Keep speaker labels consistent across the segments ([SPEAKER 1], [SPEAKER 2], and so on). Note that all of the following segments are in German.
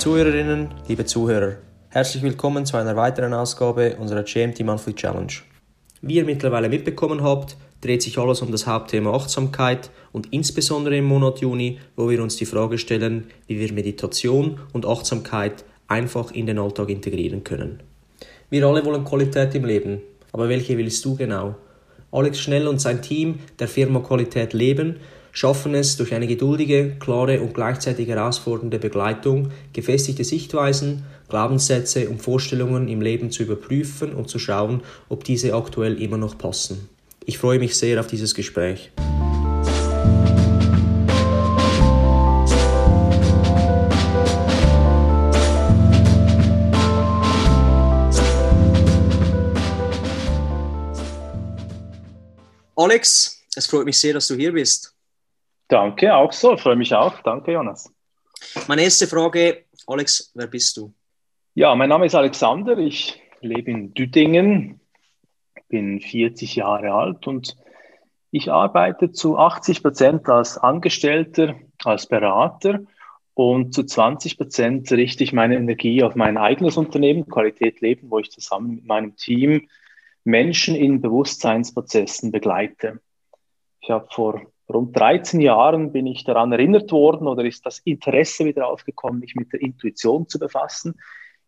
[SPEAKER 1] Zuhörerinnen, liebe Zuhörer, herzlich willkommen zu einer weiteren Ausgabe unserer GMT Monthly Challenge. Wie ihr mittlerweile mitbekommen habt, dreht sich alles um das Hauptthema Achtsamkeit und insbesondere im Monat Juni, wo wir uns die Frage stellen, wie wir Meditation und Achtsamkeit einfach in den Alltag integrieren können. Wir alle wollen Qualität im Leben, aber welche willst du genau? Alex Schnell und sein Team der Firma Qualität Leben schaffen es durch eine geduldige, klare und gleichzeitig herausfordernde Begleitung, gefestigte Sichtweisen, Glaubenssätze und Vorstellungen im Leben zu überprüfen und zu schauen, ob diese aktuell immer noch passen. Ich freue mich sehr auf dieses Gespräch. Alex, es freut mich sehr, dass du hier bist.
[SPEAKER 2] Danke, auch so, freue mich auch. Danke, Jonas.
[SPEAKER 1] Meine erste Frage, Alex, wer bist du?
[SPEAKER 2] Ja, mein Name ist Alexander, ich lebe in Düdingen, bin 40 Jahre alt und ich arbeite zu 80 Prozent als Angestellter, als Berater und zu 20 Prozent richte ich meine Energie auf mein eigenes Unternehmen, Qualität Leben, wo ich zusammen mit meinem Team Menschen in Bewusstseinsprozessen begleite. Ich habe vor rund 13 Jahren bin ich daran erinnert worden oder ist das Interesse wieder aufgekommen, mich mit der Intuition zu befassen.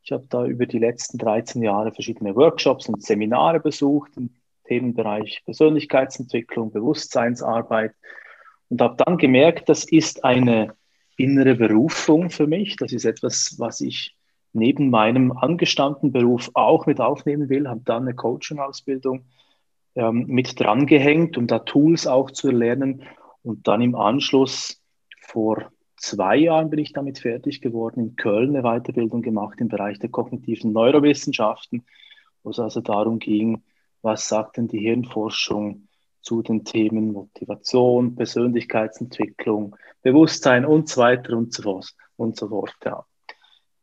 [SPEAKER 2] Ich habe da über die letzten 13 Jahre verschiedene Workshops und Seminare besucht im Themenbereich Persönlichkeitsentwicklung, Bewusstseinsarbeit und habe dann gemerkt, das ist eine innere Berufung für mich. Das ist etwas, was ich neben meinem angestammten Beruf auch mit aufnehmen will, habe dann eine Coaching-Ausbildung ähm, mit drangehängt, um da Tools auch zu erlernen. Und dann im Anschluss vor zwei Jahren bin ich damit fertig geworden, in Köln eine Weiterbildung gemacht im Bereich der kognitiven Neurowissenschaften, wo es also darum ging, was sagt denn die Hirnforschung zu den Themen Motivation, Persönlichkeitsentwicklung, Bewusstsein und so weiter und so fort. Und so fort ja.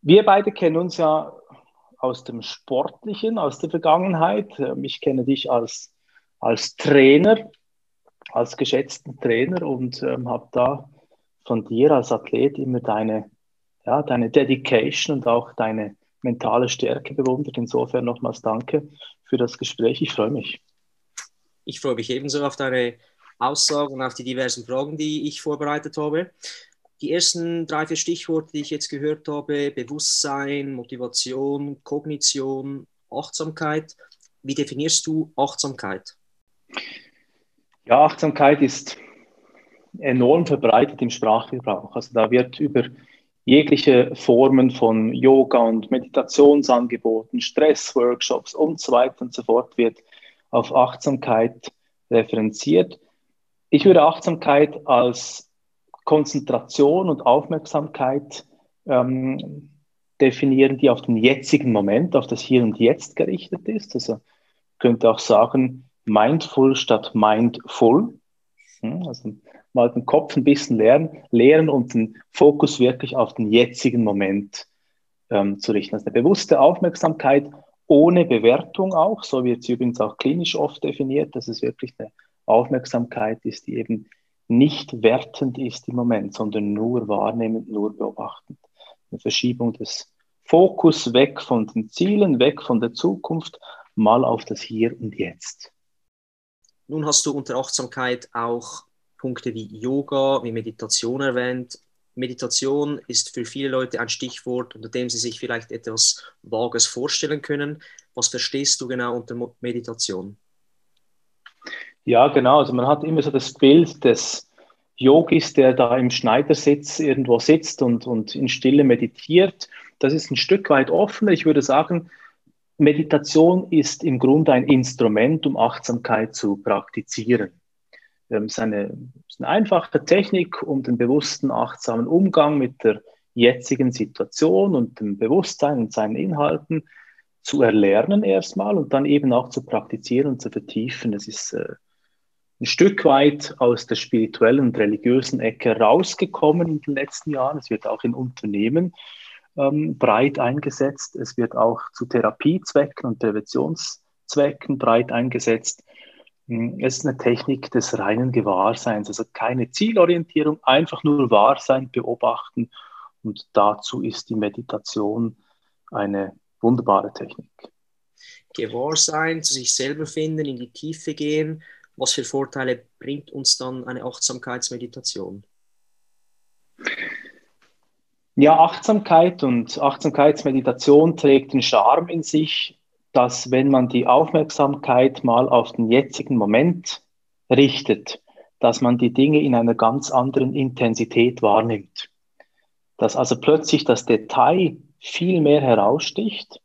[SPEAKER 2] Wir beide kennen uns ja aus dem Sportlichen, aus der Vergangenheit. Ähm, ich kenne dich als, als Trainer, als geschätzten Trainer und ähm, habe da von dir als Athlet immer deine, ja, deine Dedication und auch deine mentale Stärke bewundert. Insofern nochmals danke für das Gespräch. Ich freue mich.
[SPEAKER 1] Ich freue mich ebenso auf deine Aussagen und auf die diversen Fragen, die ich vorbereitet habe die ersten drei, vier Stichworte, die ich jetzt gehört habe, Bewusstsein, Motivation, Kognition, Achtsamkeit. Wie definierst du Achtsamkeit?
[SPEAKER 2] Ja, Achtsamkeit ist enorm verbreitet im Sprachgebrauch. Also da wird über jegliche Formen von Yoga und Meditationsangeboten, Stressworkshops und so weiter und so fort wird auf Achtsamkeit referenziert. Ich würde Achtsamkeit als Konzentration und Aufmerksamkeit ähm, definieren, die auf den jetzigen Moment, auf das Hier und Jetzt gerichtet ist. Also könnte auch sagen, mindful statt mindful. Hm, also mal den Kopf ein bisschen leeren, leeren und den Fokus wirklich auf den jetzigen Moment ähm, zu richten. Also eine bewusste Aufmerksamkeit ohne Bewertung auch, so wird es übrigens auch klinisch oft definiert, dass es wirklich eine Aufmerksamkeit ist, die eben nicht wertend ist im Moment, sondern nur wahrnehmend, nur beobachtend. Eine Verschiebung des Fokus weg von den Zielen, weg von der Zukunft, mal auf das Hier und Jetzt.
[SPEAKER 1] Nun hast du unter Achtsamkeit auch Punkte wie Yoga, wie Meditation erwähnt. Meditation ist für viele Leute ein Stichwort, unter dem sie sich vielleicht etwas Vages vorstellen können. Was verstehst du genau unter Meditation?
[SPEAKER 2] Ja, genau. Also man hat immer so das Bild des Yogis, der da im Schneidersitz irgendwo sitzt und, und in Stille meditiert. Das ist ein Stück weit offener. Ich würde sagen, Meditation ist im Grunde ein Instrument, um Achtsamkeit zu praktizieren. Es ist eine, ist eine einfache Technik, um den bewussten, achtsamen Umgang mit der jetzigen Situation und dem Bewusstsein und seinen Inhalten zu erlernen erstmal und dann eben auch zu praktizieren und zu vertiefen. Das ist äh, ein Stück weit aus der spirituellen und religiösen Ecke rausgekommen in den letzten Jahren. Es wird auch in Unternehmen ähm, breit eingesetzt. Es wird auch zu Therapiezwecken und Präventionszwecken breit eingesetzt. Hm, es ist eine Technik des reinen Gewahrseins, also keine Zielorientierung, einfach nur Wahrsein beobachten Und dazu ist die Meditation eine wunderbare Technik.
[SPEAKER 1] Gewahrsein, zu sich selber finden, in die Tiefe gehen. Was für Vorteile bringt uns dann eine Achtsamkeitsmeditation?
[SPEAKER 2] Ja, Achtsamkeit und Achtsamkeitsmeditation trägt den Charme in sich, dass wenn man die Aufmerksamkeit mal auf den jetzigen Moment richtet, dass man die Dinge in einer ganz anderen Intensität wahrnimmt. Dass also plötzlich das Detail viel mehr heraussticht,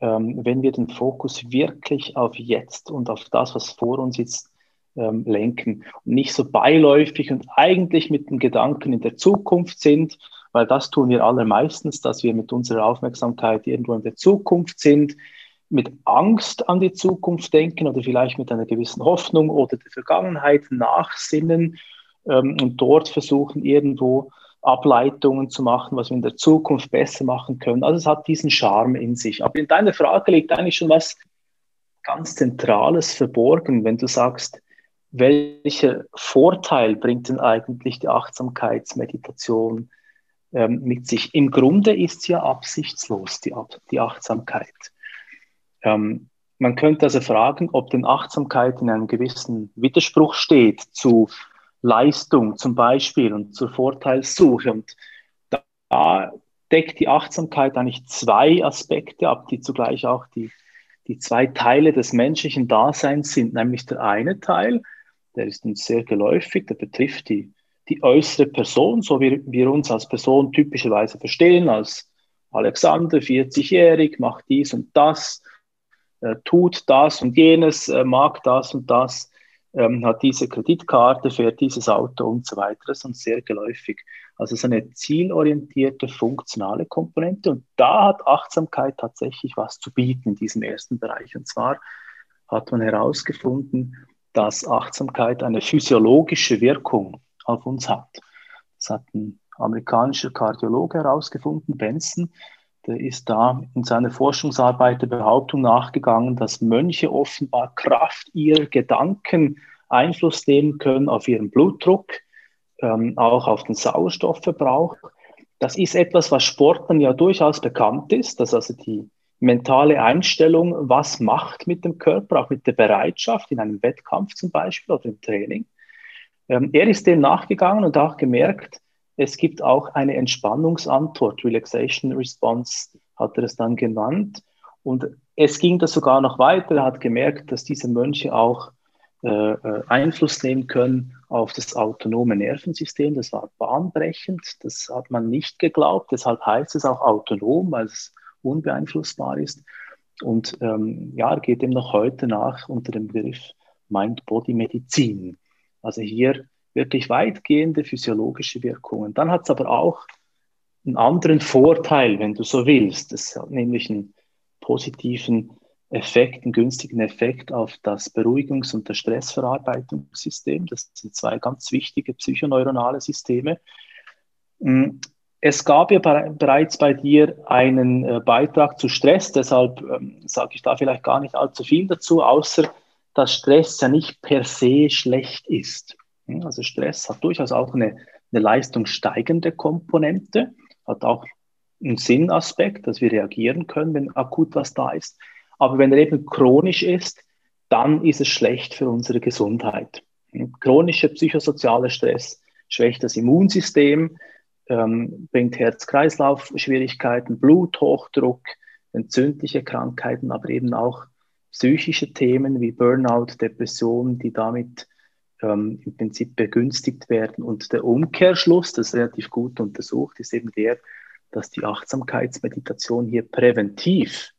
[SPEAKER 2] ähm, wenn wir den Fokus wirklich auf jetzt und auf das, was vor uns ist, ähm, lenken und nicht so beiläufig und eigentlich mit den Gedanken in der Zukunft sind, weil das tun wir allermeistens, dass wir mit unserer Aufmerksamkeit irgendwo in der Zukunft sind, mit Angst an die Zukunft denken oder vielleicht mit einer gewissen Hoffnung oder der Vergangenheit nachsinnen ähm, und dort versuchen irgendwo Ableitungen zu machen, was wir in der Zukunft besser machen können. Also es hat diesen Charme in sich. Aber in deiner Frage liegt eigentlich schon was ganz Zentrales verborgen, wenn du sagst, welcher Vorteil bringt denn eigentlich die Achtsamkeitsmeditation ähm, mit sich? Im Grunde ist sie ja absichtslos, die, die Achtsamkeit. Ähm, man könnte also fragen, ob denn Achtsamkeit in einem gewissen Widerspruch steht zu Leistung zum Beispiel und zur Vorteilssuche. Und da deckt die Achtsamkeit eigentlich zwei Aspekte ab, die zugleich auch die, die zwei Teile des menschlichen Daseins sind. Nämlich der eine Teil, der ist uns sehr geläufig, der betrifft die, die äußere Person, so wie wir uns als Person typischerweise verstehen, als Alexander, 40-jährig, macht dies und das, äh, tut das und jenes, äh, mag das und das, ähm, hat diese Kreditkarte, fährt dieses Auto und so weiter. Das ist sehr geläufig. Also es ist eine zielorientierte, funktionale Komponente und da hat Achtsamkeit tatsächlich was zu bieten in diesem ersten Bereich. Und zwar hat man herausgefunden, dass Achtsamkeit eine physiologische Wirkung auf uns hat. Das hat ein amerikanischer Kardiologe herausgefunden, Benson. Der ist da in seiner Forschungsarbeit der Behauptung nachgegangen, dass Mönche offenbar Kraft ihrer Gedanken Einfluss nehmen können auf ihren Blutdruck, ähm, auch auf den Sauerstoffverbrauch. Das ist etwas, was Sportlern ja durchaus bekannt ist, dass also die mentale Einstellung was macht mit dem Körper, auch mit der Bereitschaft in einem Wettkampf zum Beispiel oder im Training. Ähm, er ist dem nachgegangen und auch gemerkt, es gibt auch eine Entspannungsantwort, Relaxation Response hat er es dann genannt. Und es ging das sogar noch weiter. Er hat gemerkt, dass diese Mönche auch äh, äh, Einfluss nehmen können auf das autonome Nervensystem. Das war bahnbrechend. Das hat man nicht geglaubt. Deshalb heißt es auch autonom, weil es unbeeinflussbar ist. Und ähm, ja, geht dem noch heute nach unter dem Begriff Mind-Body-Medizin. Also hier wirklich weitgehende physiologische Wirkungen. Dann hat es aber auch einen anderen Vorteil, wenn du so willst. Es hat nämlich einen positiven Effekt, einen günstigen Effekt auf das Beruhigungs- und das Stressverarbeitungssystem. Das sind zwei ganz wichtige psychoneuronale Systeme. Mm, es gab ja bereits bei dir einen äh, Beitrag zu Stress, deshalb ähm, sage ich da vielleicht gar nicht allzu viel dazu, außer dass Stress ja nicht per se schlecht ist. Also Stress hat durchaus auch eine, eine leistungssteigende Komponente, hat auch einen Sinnaspekt, dass wir reagieren können, wenn akut was da ist. Aber wenn er eben chronisch ist, dann ist es schlecht für unsere Gesundheit. Chronischer psychosozialer Stress schwächt das Immunsystem, ähm, bringt Herz-Kreislauf-Schwierigkeiten, Bluthochdruck, entzündliche Krankheiten, aber eben auch psychische Themen wie Burnout, Depression, die damit ähm, im Prinzip begünstigt werden. Und der Umkehrschluss, das ist relativ gut untersucht, ist eben der, dass die Achtsamkeitsmeditation hier präventiv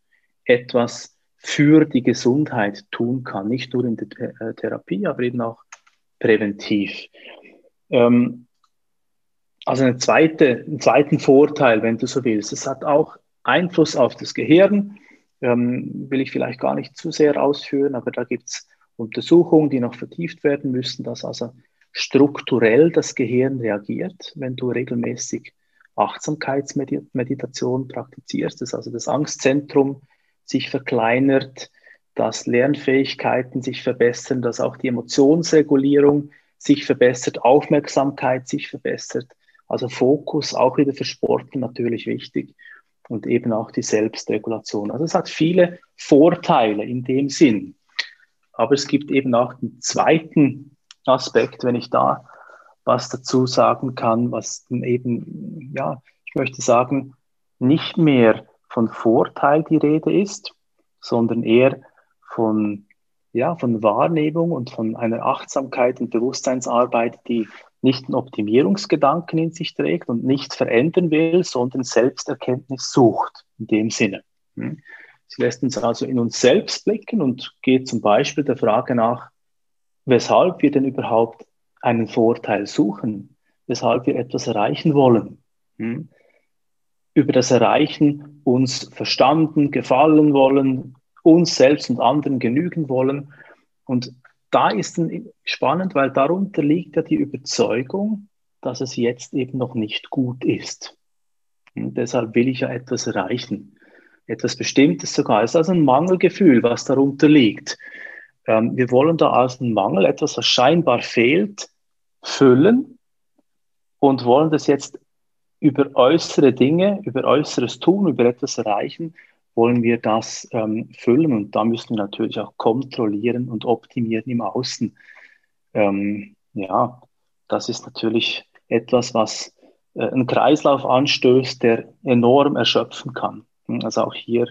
[SPEAKER 2] etwas für die Gesundheit tun kann, nicht nur in der äh, Therapie, aber eben auch präventiv. Ähm, also eine zweite, einen zweiten Vorteil, wenn du so willst. Es hat auch Einfluss auf das Gehirn, ähm, will ich vielleicht gar nicht zu sehr ausführen, aber da gibt es Untersuchungen, die noch vertieft werden müssen, dass also strukturell das Gehirn reagiert, wenn du regelmäßig Achtsamkeitsmeditation praktizierst, dass also das Angstzentrum sich verkleinert, dass Lernfähigkeiten sich verbessern, dass auch die Emotionsregulierung sich verbessert, Aufmerksamkeit sich verbessert, Also Fokus auch wieder für Sportler natürlich wichtig und eben auch die Selbstregulation. Also es hat viele Vorteile in dem Sinn. Aber es gibt eben auch den zweiten Aspekt, wenn ich da was dazu sagen kann, was eben, ja, ich möchte sagen, nicht mehr von Vorteil die Rede ist, sondern eher von, ja, von Wahrnehmung und von einer Achtsamkeit und Bewusstseinsarbeit, die nicht einen Optimierungsgedanken in sich trägt und nichts verändern will, sondern Selbsterkenntnis sucht, in dem Sinne. Hm? Sie lässt uns also in uns selbst blicken und geht zum Beispiel der Frage nach, weshalb wir denn überhaupt einen Vorteil suchen, weshalb wir etwas erreichen wollen. Hm? Über das Erreichen uns verstanden, gefallen wollen, uns selbst und anderen genügen wollen. Und da ist spannend, weil darunter liegt ja die Überzeugung, dass es jetzt eben noch nicht gut ist. Und deshalb will ich ja etwas erreichen. Etwas Bestimmtes sogar. Es ist also ein Mangelgefühl, was darunter liegt. Ähm, wir wollen da als einen Mangel, etwas, was scheinbar fehlt, füllen und wollen das jetzt über äußere Dinge, über äußeres Tun, über etwas erreichen, wollen wir das ähm, füllen und da müssen wir natürlich auch kontrollieren und optimieren im Außen. Ähm, ja, das ist natürlich etwas, was äh, einen Kreislauf anstößt, der enorm erschöpfen kann. Also auch hier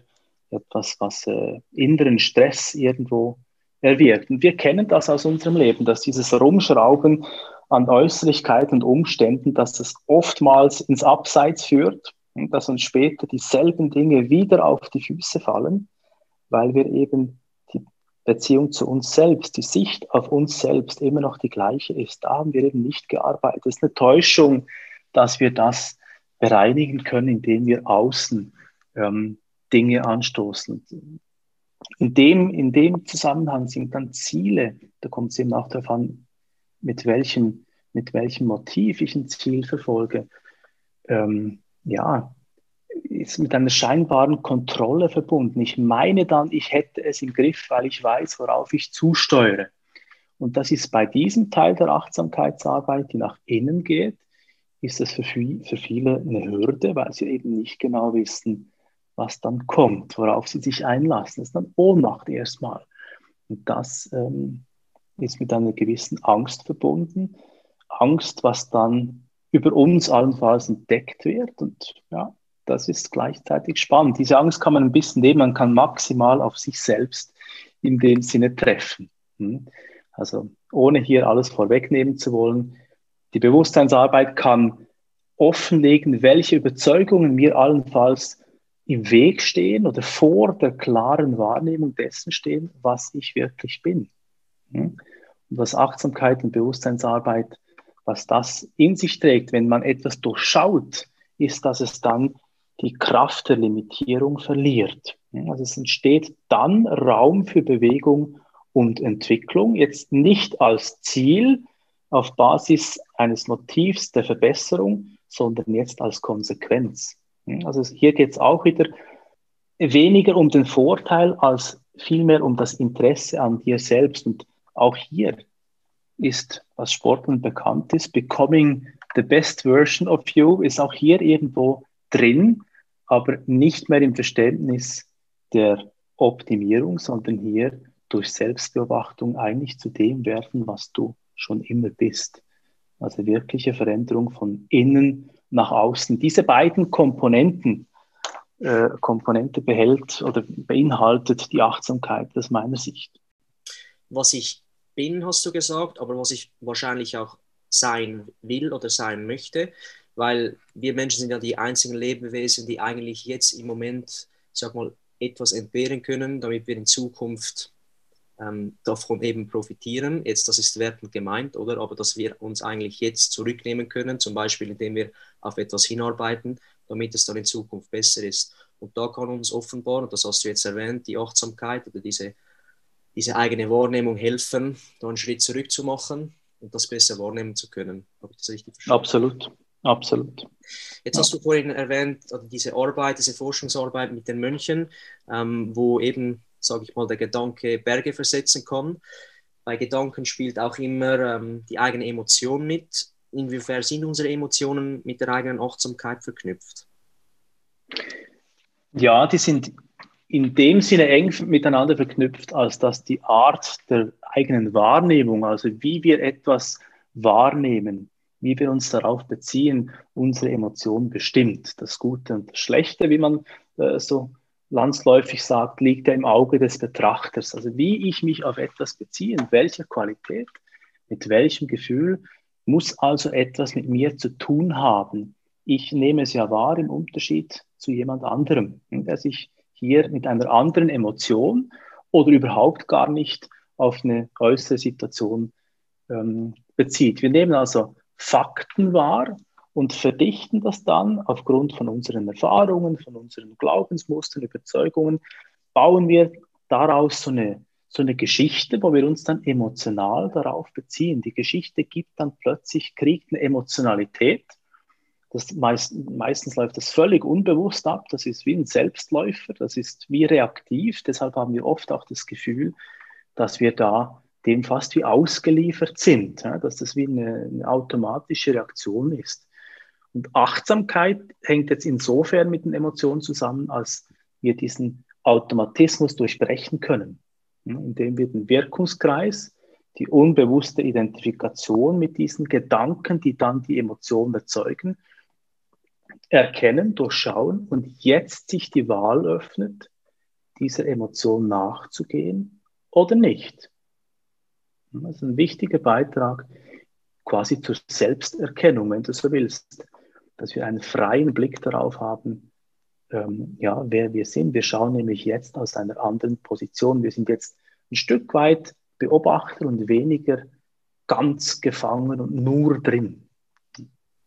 [SPEAKER 2] etwas, was äh, inneren Stress irgendwo erwirkt. Und wir kennen das aus unserem Leben, dass dieses Rumschrauben an Äußerlichkeiten und Umständen, dass es oftmals ins Abseits führt und dass uns später dieselben Dinge wieder auf die Füße fallen, weil wir eben die Beziehung zu uns selbst, die Sicht auf uns selbst immer noch die gleiche ist. Da haben wir eben nicht gearbeitet. Es ist eine Täuschung, dass wir das bereinigen können, indem wir außen ähm, Dinge anstoßen. In dem, in dem Zusammenhang sind dann Ziele, da kommt es eben auch darauf an, mit welchem, mit welchem Motiv ich ein Ziel verfolge. Ähm, ja, ist mit einer scheinbaren Kontrolle verbunden. Ich meine dann, ich hätte es im Griff, weil ich weiß, worauf ich zusteuere. Und das ist bei diesem Teil der Achtsamkeitsarbeit, die nach innen geht, ist das für, für viele eine Hürde, weil sie eben nicht genau wissen, was dann kommt, worauf sie sich einlassen. Das ist dann Ohnmacht erstmal. Und das ähm, ist mit einer gewissen Angst verbunden. Angst, was dann über uns allenfalls entdeckt wird. Und ja, das ist gleichzeitig spannend. Diese Angst kann man ein bisschen nehmen, man kann maximal auf sich selbst in dem Sinne treffen. Hm? Also ohne hier alles vorwegnehmen zu wollen, die Bewusstseinsarbeit kann offenlegen, welche Überzeugungen mir allenfalls im Weg stehen oder vor der klaren Wahrnehmung dessen stehen, was ich wirklich bin. Und was Achtsamkeit und Bewusstseinsarbeit was das in sich trägt, wenn man etwas durchschaut, ist, dass es dann die Kraft der Limitierung verliert. Also es entsteht dann Raum für Bewegung und Entwicklung, jetzt nicht als Ziel auf Basis eines Motivs der Verbesserung, sondern jetzt als Konsequenz. Also hier geht es auch wieder weniger um den Vorteil als vielmehr um das Interesse an dir selbst. Und auch hier ist, was Sportlern bekannt ist. Becoming the best version of you ist auch hier irgendwo drin, aber nicht mehr im Verständnis der Optimierung, sondern hier durch Selbstbeobachtung eigentlich zu dem werden, was du schon immer bist. Also wirkliche Veränderung von innen nach außen. Diese beiden Komponenten, äh, Komponente behält oder beinhaltet die Achtsamkeit aus meiner Sicht.
[SPEAKER 1] Was ich bin, hast du gesagt, aber was ich wahrscheinlich auch sein will oder sein möchte, weil wir Menschen sind ja die einzigen Lebewesen, die eigentlich jetzt im Moment, sag mal, etwas entbehren können, damit wir in Zukunft ähm, davon eben profitieren. Jetzt, das ist wertend gemeint, oder? Aber dass wir uns eigentlich jetzt zurücknehmen können, zum Beispiel indem wir auf etwas hinarbeiten, damit es dann in Zukunft besser ist. Und da kann uns offenbar, und das hast du jetzt erwähnt, die Achtsamkeit oder diese diese eigene Wahrnehmung helfen, da einen Schritt zurück zu machen und das besser wahrnehmen zu können.
[SPEAKER 2] Habe ich das richtig verstanden? Absolut, absolut.
[SPEAKER 1] Jetzt ja. hast du vorhin erwähnt, also diese Arbeit, diese Forschungsarbeit mit den Mönchen, ähm, wo eben, sage ich mal, der Gedanke Berge versetzen kann. Bei Gedanken spielt auch immer ähm, die eigene Emotion mit. inwiefern sind unsere Emotionen mit der eigenen Achtsamkeit verknüpft?
[SPEAKER 2] Ja, die sind in dem Sinne eng miteinander verknüpft, als dass die Art der eigenen Wahrnehmung, also wie wir etwas wahrnehmen, wie wir uns darauf beziehen, unsere Emotionen bestimmt. Das Gute und das Schlechte, wie man äh, so landsläufig sagt, liegt ja im Auge des Betrachters. Also wie ich mich auf etwas beziehe, in welcher Qualität, mit welchem Gefühl, muss also etwas mit mir zu tun haben. Ich nehme es ja wahr im Unterschied zu jemand anderem, der sich hier mit einer anderen Emotion oder überhaupt gar nicht auf eine äußere Situation ähm, bezieht. Wir nehmen also Fakten wahr und verdichten das dann aufgrund von unseren Erfahrungen, von unseren Glaubensmustern, Überzeugungen, bauen wir daraus so eine, so eine Geschichte, wo wir uns dann emotional darauf beziehen. Die Geschichte gibt dann plötzlich, kriegt eine Emotionalität. Das meist, meistens läuft das völlig unbewusst ab. Das ist wie ein Selbstläufer, das ist wie reaktiv. Deshalb haben wir oft auch das Gefühl, dass wir da dem fast wie ausgeliefert sind, ja, dass das wie eine, eine automatische Reaktion ist. Und Achtsamkeit hängt jetzt insofern mit den Emotionen zusammen, als wir diesen Automatismus durchbrechen können, indem wir den Wirkungskreis, die unbewusste Identifikation mit diesen Gedanken, die dann die Emotionen erzeugen, erkennen, durchschauen und jetzt sich die Wahl öffnet, dieser Emotion nachzugehen oder nicht. Das ist ein wichtiger Beitrag quasi zur Selbsterkennung, wenn du so willst dass wir einen freien Blick darauf haben, ähm, ja, wer wir sind. Wir schauen nämlich jetzt aus einer anderen Position. Wir sind jetzt ein Stück weit Beobachter und weniger ganz gefangen und nur drin.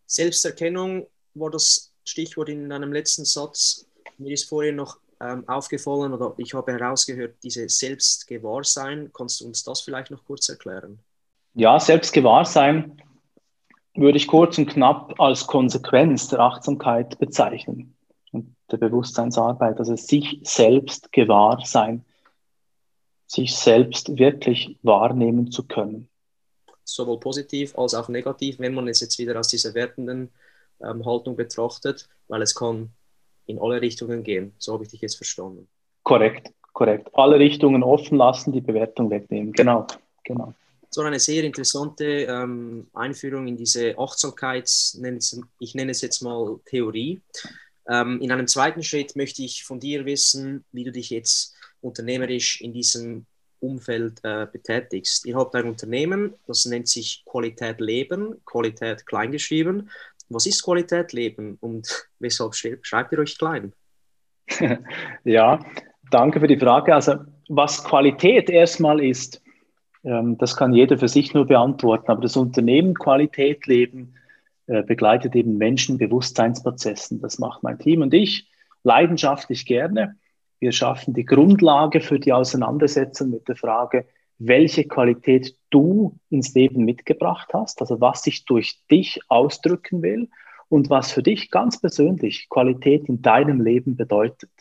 [SPEAKER 1] Selbsterkennung war das Stichwort in deinem letzten Satz. Mir ist vorhin noch ähm, aufgefallen oder ich habe herausgehört, diese Selbstgewahrsein. Kannst du uns das vielleicht noch kurz erklären?
[SPEAKER 2] Ja, Selbstgewahrsein würde ich kurz und knapp als Konsequenz der Achtsamkeit bezeichnen und der Bewusstseinsarbeit, also sich selbst gewahr sein, sich selbst wirklich wahrnehmen zu können.
[SPEAKER 1] Sowohl positiv als auch negativ, wenn man es jetzt wieder aus dieser wertenden ähm, Haltung betrachtet, weil es kann in alle Richtungen gehen. So habe ich dich jetzt verstanden.
[SPEAKER 2] Korrekt, korrekt. Alle Richtungen offen lassen, die Bewertung wegnehmen. Genau, genau
[SPEAKER 1] so eine sehr interessante ähm, Einführung in diese Achtsamkeits, ich nenne es jetzt mal Theorie. Ähm, in einem zweiten Schritt möchte ich von dir wissen, wie du dich jetzt unternehmerisch in diesem Umfeld äh, betätigst. Ihr habt ein Unternehmen, das nennt sich Qualität Leben, Qualität kleingeschrieben. Was ist Qualität Leben und weshalb schreibt ihr euch klein?
[SPEAKER 2] ja, danke für die Frage. Also was Qualität erstmal ist, ähm, das kann jeder für sich nur beantworten. Aber das Unternehmen Qualität Leben äh, begleitet eben Menschen Bewusstseinsprozessen. Das macht mein Team und ich leidenschaftlich gerne. Wir schaffen die Grundlage für die Auseinandersetzung mit der Frage, welche Qualität du ins Leben mitgebracht hast, also was sich durch dich ausdrücken will und was für dich ganz persönlich Qualität in deinem Leben bedeutet.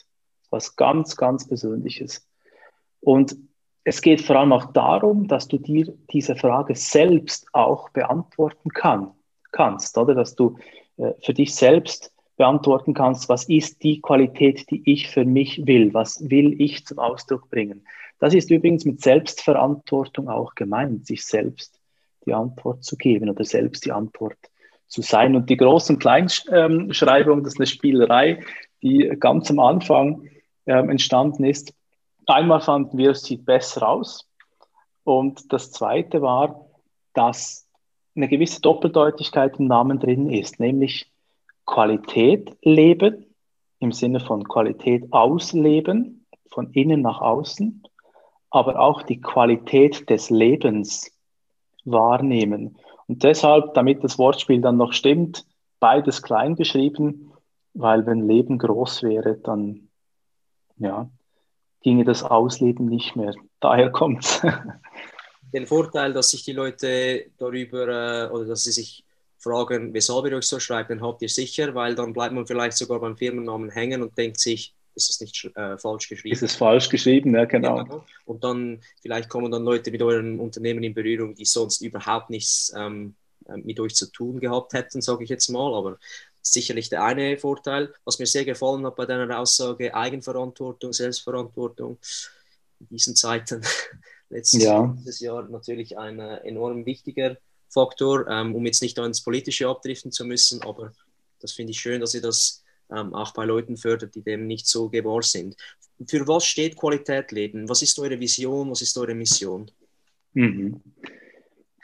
[SPEAKER 2] Was ganz, ganz Persönliches. Und es geht vor allem auch darum, dass du dir diese Frage selbst auch beantworten kann, kannst, oder? Dass du äh, für dich selbst beantworten kannst, was ist die Qualität, die ich für mich will? Was will ich zum Ausdruck bringen? Das ist übrigens mit Selbstverantwortung auch gemeint, sich selbst die Antwort zu geben oder selbst die Antwort zu sein. Und die Groß- und Kleinschreibung, das ist eine Spielerei, die ganz am Anfang ähm, entstanden ist, Einmal fanden wir, es sieht besser aus. Und das Zweite war, dass eine gewisse Doppeldeutigkeit im Namen drin ist, nämlich Qualität leben im Sinne von Qualität ausleben, von innen nach außen, aber auch die Qualität des Lebens wahrnehmen. Und deshalb, damit das Wortspiel dann noch stimmt, beides klein geschrieben, weil wenn Leben groß wäre, dann ja, ginge das Ausleben nicht mehr. Daher kommt es.
[SPEAKER 1] Den Vorteil, dass sich die Leute darüber äh, oder dass sie sich fragen, weshalb ihr euch so schreibt, den habt ihr sicher, weil dann bleibt man vielleicht sogar beim Firmennamen hängen und denkt sich, ist das nicht äh, falsch geschrieben?
[SPEAKER 2] Ist es falsch geschrieben, ja, genau. Ja,
[SPEAKER 1] und dann vielleicht kommen dann Leute mit eurem Unternehmen in Berührung, die sonst überhaupt nichts ähm, äh, mit euch zu tun gehabt hätten, sage ich jetzt mal. Aber sicherlich der eine Vorteil. Was mir sehr gefallen hat bei deiner Aussage, Eigenverantwortung, Selbstverantwortung in diesen Zeiten, letztes ja. Jahr natürlich ein äh, enorm wichtiger Faktor, ähm, um jetzt nicht ins Politische abdriften zu müssen, aber das finde ich schön, dass ihr das ähm, auch bei Leuten fördert, die dem nicht so gewahr sind. Für was steht Qualität Leben? Was ist eure Vision? Was ist eure Mission?
[SPEAKER 2] Mhm.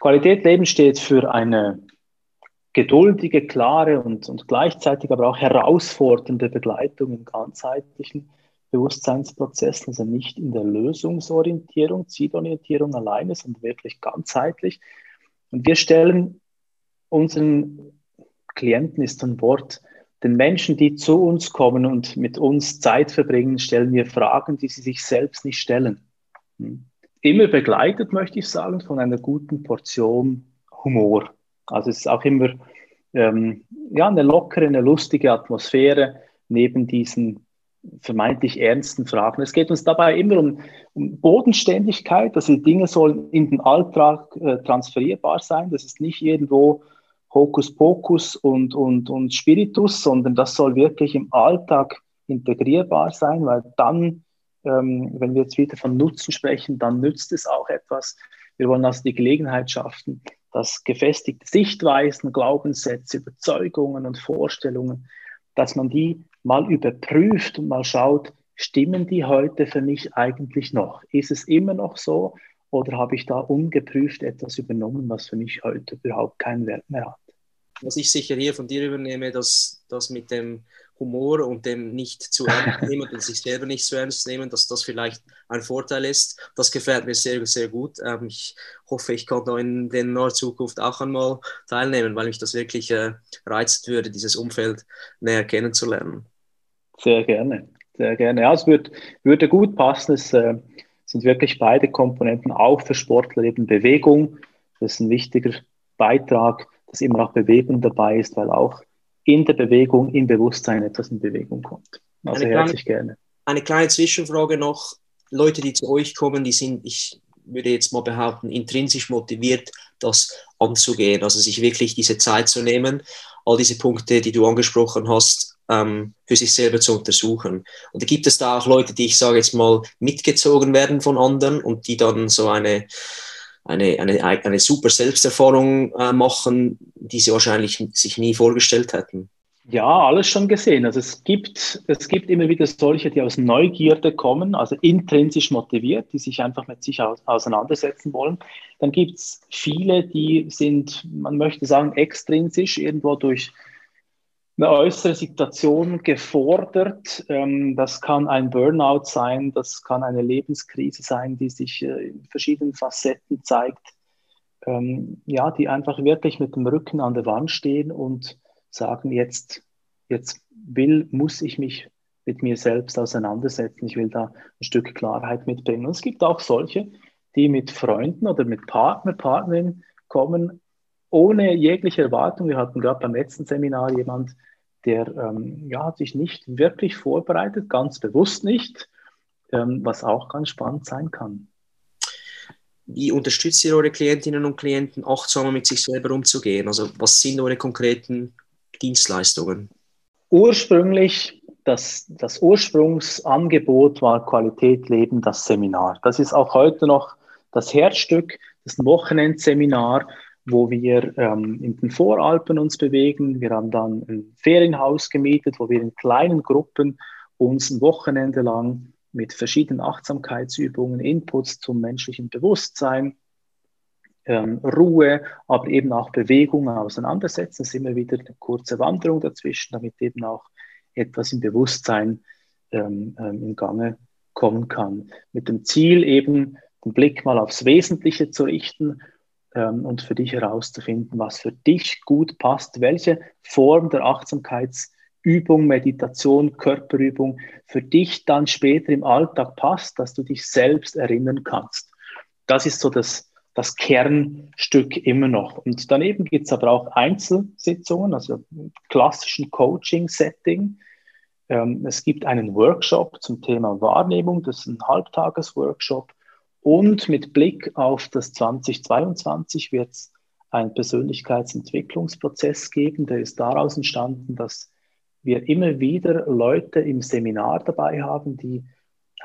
[SPEAKER 2] Qualität Leben steht für eine geduldige, klare und, und gleichzeitig aber auch herausfordernde Begleitung in ganzheitlichen Bewusstseinsprozessen, also nicht in der Lösungsorientierung, Zielorientierung alleine, sondern wirklich ganzheitlich. Und wir stellen unseren Klienten, ist ein Wort, den Menschen, die zu uns kommen und mit uns Zeit verbringen, stellen wir Fragen, die sie sich selbst nicht stellen. Hm. Immer begleitet, möchte ich sagen, von einer guten Portion Humor. Also es ist auch immer ähm, ja, eine lockere, eine lustige Atmosphäre neben diesen vermeintlich ernsten Fragen. Es geht uns dabei immer um, um Bodenständigkeit, dass die Dinge sollen in den Alltag äh, transferierbar sein. Das ist nicht irgendwo Hokuspokus und, und, und Spiritus, sondern das soll wirklich im Alltag integrierbar sein, weil dann, ähm, wenn wir jetzt wieder von Nutzen sprechen, dann nützt es auch etwas. Wir wollen also die Gelegenheit schaffen, dass gefestigte Sichtweisen, Glaubenssätze, Überzeugungen und Vorstellungen, dass man die mal überprüft und mal schaut, stimmen die heute für mich eigentlich noch? Ist es immer noch so oder habe ich da ungeprüft etwas übernommen, was für mich heute überhaupt keinen Wert mehr hat?
[SPEAKER 1] Was ich sicher hier von dir übernehme, dass das mit dem Humor und dem nicht zu ernst nehmen und sich selber nicht zu ernst nehmen, dass das vielleicht ein Vorteil ist. Das gefällt mir sehr, sehr gut. Ähm, ich hoffe, ich kann da in der nahen Zukunft auch einmal teilnehmen, weil mich das wirklich äh, reizt würde, dieses Umfeld näher kennenzulernen.
[SPEAKER 2] Sehr gerne, sehr gerne. Ja, es wird, würde gut passen. Es äh, sind wirklich beide Komponenten, auch für Sportler eben Bewegung. Das ist ein wichtiger Beitrag, dass immer auch Bewegung dabei ist, weil auch in der Bewegung, im Bewusstsein etwas in Bewegung kommt. Also eine herzlich kleine, gerne.
[SPEAKER 1] Eine kleine Zwischenfrage noch. Leute, die zu euch kommen, die sind, ich würde jetzt mal behaupten, intrinsisch motiviert, das anzugehen, also sich wirklich diese Zeit zu nehmen, all diese Punkte, die du angesprochen hast, ähm, für sich selber zu untersuchen. Und da gibt es da auch Leute, die ich sage jetzt mal mitgezogen werden von anderen und die dann so eine eine, eine, eine super Selbsterfahrung äh, machen, die sie wahrscheinlich sich nie vorgestellt hätten.
[SPEAKER 2] Ja, alles schon gesehen. Also es gibt, es gibt immer wieder solche, die aus Neugierde kommen, also intrinsisch motiviert, die sich einfach mit sich auseinandersetzen wollen. Dann gibt es viele, die sind, man möchte sagen, extrinsisch irgendwo durch eine äußere Situation gefordert. Ähm, das kann ein Burnout sein, das kann eine Lebenskrise sein, die sich äh, in verschiedenen Facetten zeigt. Ähm, ja, die einfach wirklich mit dem Rücken an der Wand stehen und sagen, jetzt, jetzt will, muss ich mich mit mir selbst auseinandersetzen. Ich will da ein Stück Klarheit mitbringen. Und es gibt auch solche, die mit Freunden oder mit Partner, Partnerin kommen, ohne jegliche Erwartung. Wir hatten gerade beim letzten Seminar jemand, der ähm, ja, sich nicht wirklich vorbereitet, ganz bewusst nicht, ähm, was auch ganz spannend sein kann.
[SPEAKER 1] Wie unterstützt ihr eure Klientinnen und Klienten, achtsamer mit sich selber umzugehen? Also was sind eure konkreten Dienstleistungen?
[SPEAKER 2] Ursprünglich, das, das Ursprungsangebot war Qualität Leben, das Seminar. Das ist auch heute noch das Herzstück, das Wochenendseminar, wo wir ähm, in den Voralpen uns bewegen. Wir haben dann ein Ferienhaus gemietet, wo wir in kleinen Gruppen uns ein Wochenende lang mit verschiedenen Achtsamkeitsübungen, Inputs zum menschlichen Bewusstsein, ähm, Ruhe, aber eben auch Bewegung auseinandersetzen. Es ist immer wieder eine kurze Wanderung dazwischen, damit eben auch etwas im Bewusstsein ähm, ähm, in Gange kommen kann. Mit dem Ziel eben den Blick mal aufs Wesentliche zu richten ähm, und für dich herauszufinden, was für dich gut passt, welche Form der Achtsamkeitsübung, Meditation, Körperübung für dich dann später im Alltag passt, dass du dich selbst erinnern kannst. Das ist so das, das Kernstück immer noch. Und daneben gibt es aber auch Einzelsitzungen, also klassischen Coaching-Setting. Ähm, es gibt einen Workshop zum Thema Wahrnehmung, das ist ein Halbtagesworkshop. Und mit Blick auf das 2022 wird es einen Persönlichkeitsentwicklungsprozess geben. Der ist daraus entstanden, dass wir immer wieder Leute im Seminar dabei haben, die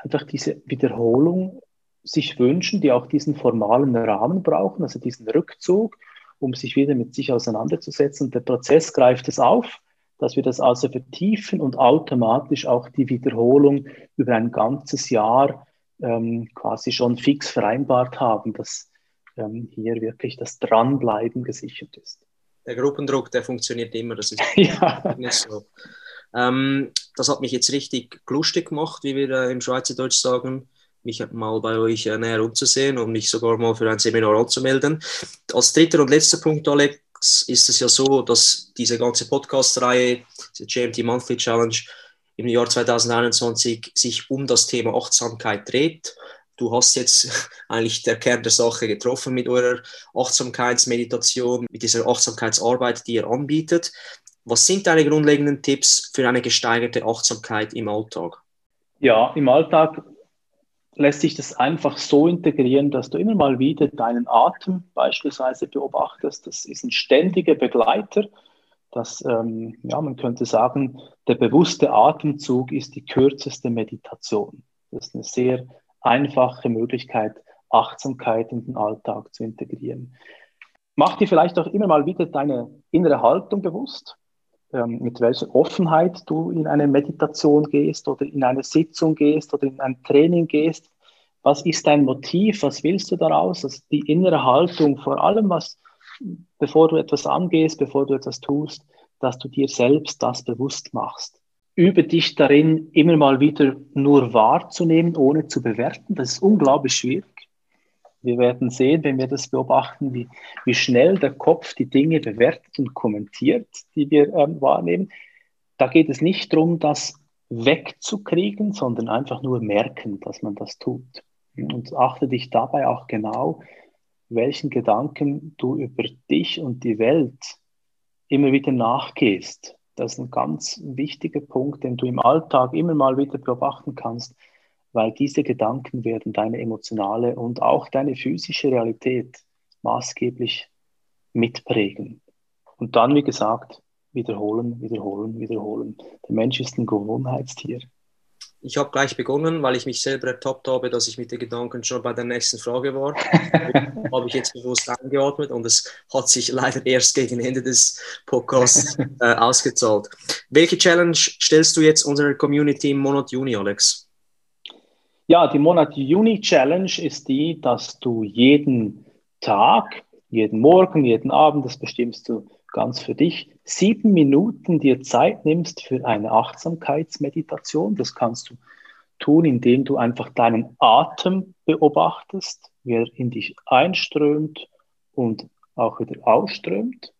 [SPEAKER 2] einfach diese Wiederholung sich wünschen, die auch diesen formalen Rahmen brauchen, also diesen Rückzug, um sich wieder mit sich auseinanderzusetzen. Der Prozess greift es auf, dass wir das also vertiefen und automatisch auch die Wiederholung über ein ganzes Jahr ähm, quasi schon fix vereinbart haben, dass ähm, hier wirklich das Dranbleiben gesichert ist.
[SPEAKER 1] Der Gruppendruck, der funktioniert immer, das ist ja. nicht so. Ähm, das hat mich jetzt richtig lustig gemacht, wie wir äh, im Schweizerdeutsch sagen, mich mal bei euch äh, näher umzusehen und mich sogar mal für ein Seminar anzumelden. Als dritter und letzter Punkt, Alex, ist es ja so, dass diese ganze Podcast-Reihe, die GMT Monthly Challenge, im Jahr 2021 sich um das Thema Achtsamkeit dreht. Du hast jetzt eigentlich der Kern der Sache getroffen mit eurer Achtsamkeitsmeditation, mit dieser Achtsamkeitsarbeit, die ihr anbietet. Was sind deine grundlegenden Tipps für eine gesteigerte Achtsamkeit im Alltag?
[SPEAKER 2] Ja, im Alltag lässt sich das einfach so integrieren, dass du immer mal wieder deinen Atem beispielsweise beobachtest. Das ist ein ständiger Begleiter. Das, ähm, ja, man könnte sagen, der bewusste Atemzug ist die kürzeste Meditation. Das ist eine sehr einfache Möglichkeit, Achtsamkeit in den Alltag zu integrieren. Mach dir vielleicht auch immer mal wieder deine innere Haltung bewusst ähm, mit welcher Offenheit du in eine Meditation gehst oder in eine Sitzung gehst oder in ein Training gehst. Was ist dein Motiv? Was willst du daraus? Also die innere Haltung, vor allem, was, bevor du etwas angehst, bevor du etwas tust, dass du dir selbst das bewusst machst. Übe dich darin, immer mal wieder nur wahrzunehmen, ohne zu bewerten. Das ist unglaublich schwierig. Wir werden sehen, wenn wir das beobachten, wie, wie schnell der Kopf die Dinge bewertet und kommentiert, die wir ähm, wahrnehmen. Da geht es nicht darum, das wegzukriegen, sondern einfach nur merken, dass man das tut. Und achte dich dabei auch genau, welchen Gedanken du über dich und die Welt immer wieder nachgehst. Das ist ein ganz wichtiger Punkt, den du im Alltag immer mal wieder beobachten kannst weil diese Gedanken werden deine emotionale und auch deine physische Realität maßgeblich mitprägen. Und dann, wie gesagt, wiederholen, wiederholen, wiederholen. Der Mensch ist ein Gewohnheitstier.
[SPEAKER 1] Ich habe gleich begonnen, weil ich mich selber ertappt habe, dass ich mit den Gedanken schon bei der nächsten Frage war. habe ich jetzt bewusst eingeatmet und es hat sich leider erst gegen Ende des Podcasts äh, ausgezahlt. Welche Challenge stellst du jetzt unserer Community im Monat Juni, Alex?
[SPEAKER 2] Ja, die Monat Juni Challenge ist die, dass du jeden Tag, jeden Morgen, jeden Abend, das bestimmst du ganz für dich, sieben Minuten dir Zeit nimmst für eine Achtsamkeitsmeditation. Das kannst du tun, indem du einfach deinen Atem beobachtest, wie er in dich einströmt und auch wieder ausströmt.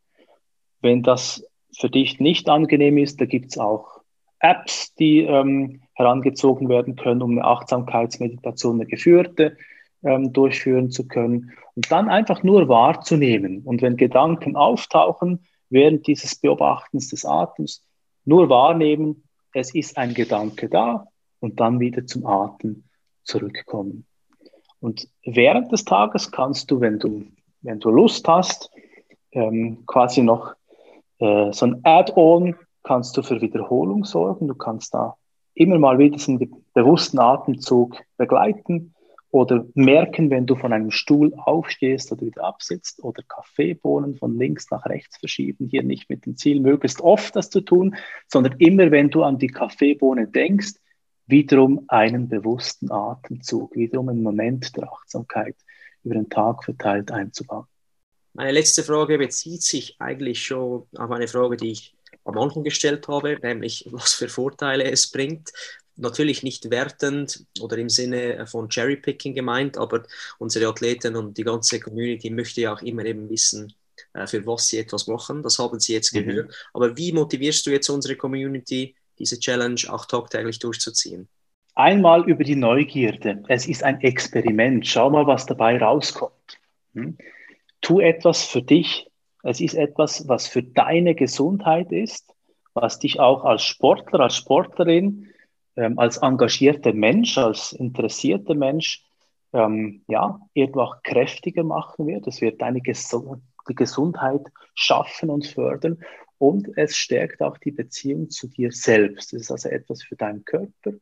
[SPEAKER 2] Wenn das für dich nicht angenehm ist, da gibt es auch Apps, die ähm, herangezogen werden können, um eine Achtsamkeitsmeditation, eine geführte ähm, durchführen zu können. Und dann einfach nur wahrzunehmen. Und wenn Gedanken auftauchen während dieses Beobachtens des Atems, nur wahrnehmen, es ist ein Gedanke da und dann wieder zum Atem zurückkommen. Und während des Tages kannst du, wenn du, wenn du Lust hast, ähm, quasi noch äh, so ein Add-on kannst du für Wiederholung sorgen. Du kannst da immer mal wieder diesen bewussten Atemzug begleiten oder merken, wenn du von einem Stuhl aufstehst oder wieder absitzt oder Kaffeebohnen von links nach rechts verschieben. Hier nicht mit dem Ziel, möglichst oft das zu tun, sondern immer, wenn du an die Kaffeebohne denkst, wiederum einen bewussten Atemzug, wiederum einen Moment der Achtsamkeit über den Tag verteilt einzubauen.
[SPEAKER 1] Meine letzte Frage bezieht sich eigentlich schon auf eine Frage, die ich am Anfang gestellt habe, nämlich was für Vorteile es bringt. Natürlich nicht wertend oder im Sinne von Cherrypicking gemeint, aber unsere Athleten und die ganze Community möchte ja auch immer eben wissen, äh, für was sie etwas machen. Das haben sie jetzt mhm. gehört. Mhm. Aber wie motivierst du jetzt unsere Community, diese Challenge auch tagtäglich durchzuziehen?
[SPEAKER 2] Einmal über die Neugierde. Es ist ein Experiment. Schau mal, was dabei rauskommt. Hm? Tu etwas für dich, es ist etwas, was für deine Gesundheit ist, was dich auch als Sportler, als Sportlerin, ähm, als engagierter Mensch, als interessierter Mensch, ähm, ja, irgendwo auch kräftiger machen wird. Es wird deine, Ges die Gesundheit schaffen und fördern und es stärkt auch die Beziehung zu dir selbst. Es ist also etwas für deinen Körper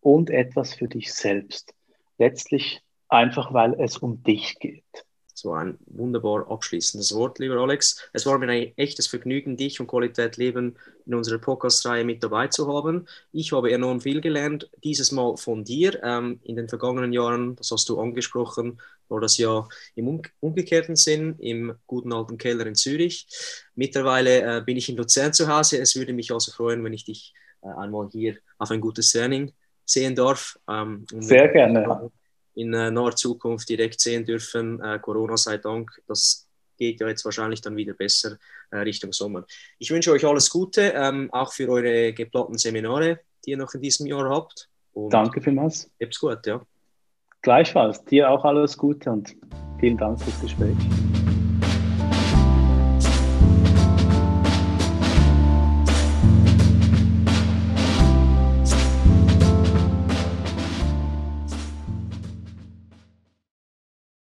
[SPEAKER 2] und etwas für dich selbst. Letztlich einfach, weil es um dich geht.
[SPEAKER 1] So ein wunderbar abschließendes Wort, lieber Alex. Es war mir ein echtes Vergnügen, dich und Qualität Leben in unserer Podcast-Reihe mit dabei zu haben. Ich habe enorm viel gelernt, dieses Mal von dir. Ähm, in den vergangenen Jahren, das hast du angesprochen, war das ja im umgekehrten Sinn im guten alten Keller in Zürich. Mittlerweile äh, bin ich in Luzern zu Hause. Es würde mich also freuen, wenn ich dich äh, einmal hier auf ein gutes Training sehen darf.
[SPEAKER 2] Ähm, Sehr gerne
[SPEAKER 1] in äh, naher Zukunft direkt sehen dürfen. Äh, Corona sei Dank, das geht ja jetzt wahrscheinlich dann wieder besser äh, Richtung Sommer. Ich wünsche euch alles Gute, ähm, auch für eure geplanten Seminare, die ihr noch in diesem Jahr habt.
[SPEAKER 2] Und Danke vielmals.
[SPEAKER 1] Hab's gut, ja.
[SPEAKER 2] Gleichfalls, dir auch alles Gute und vielen Dank fürs Gespräch.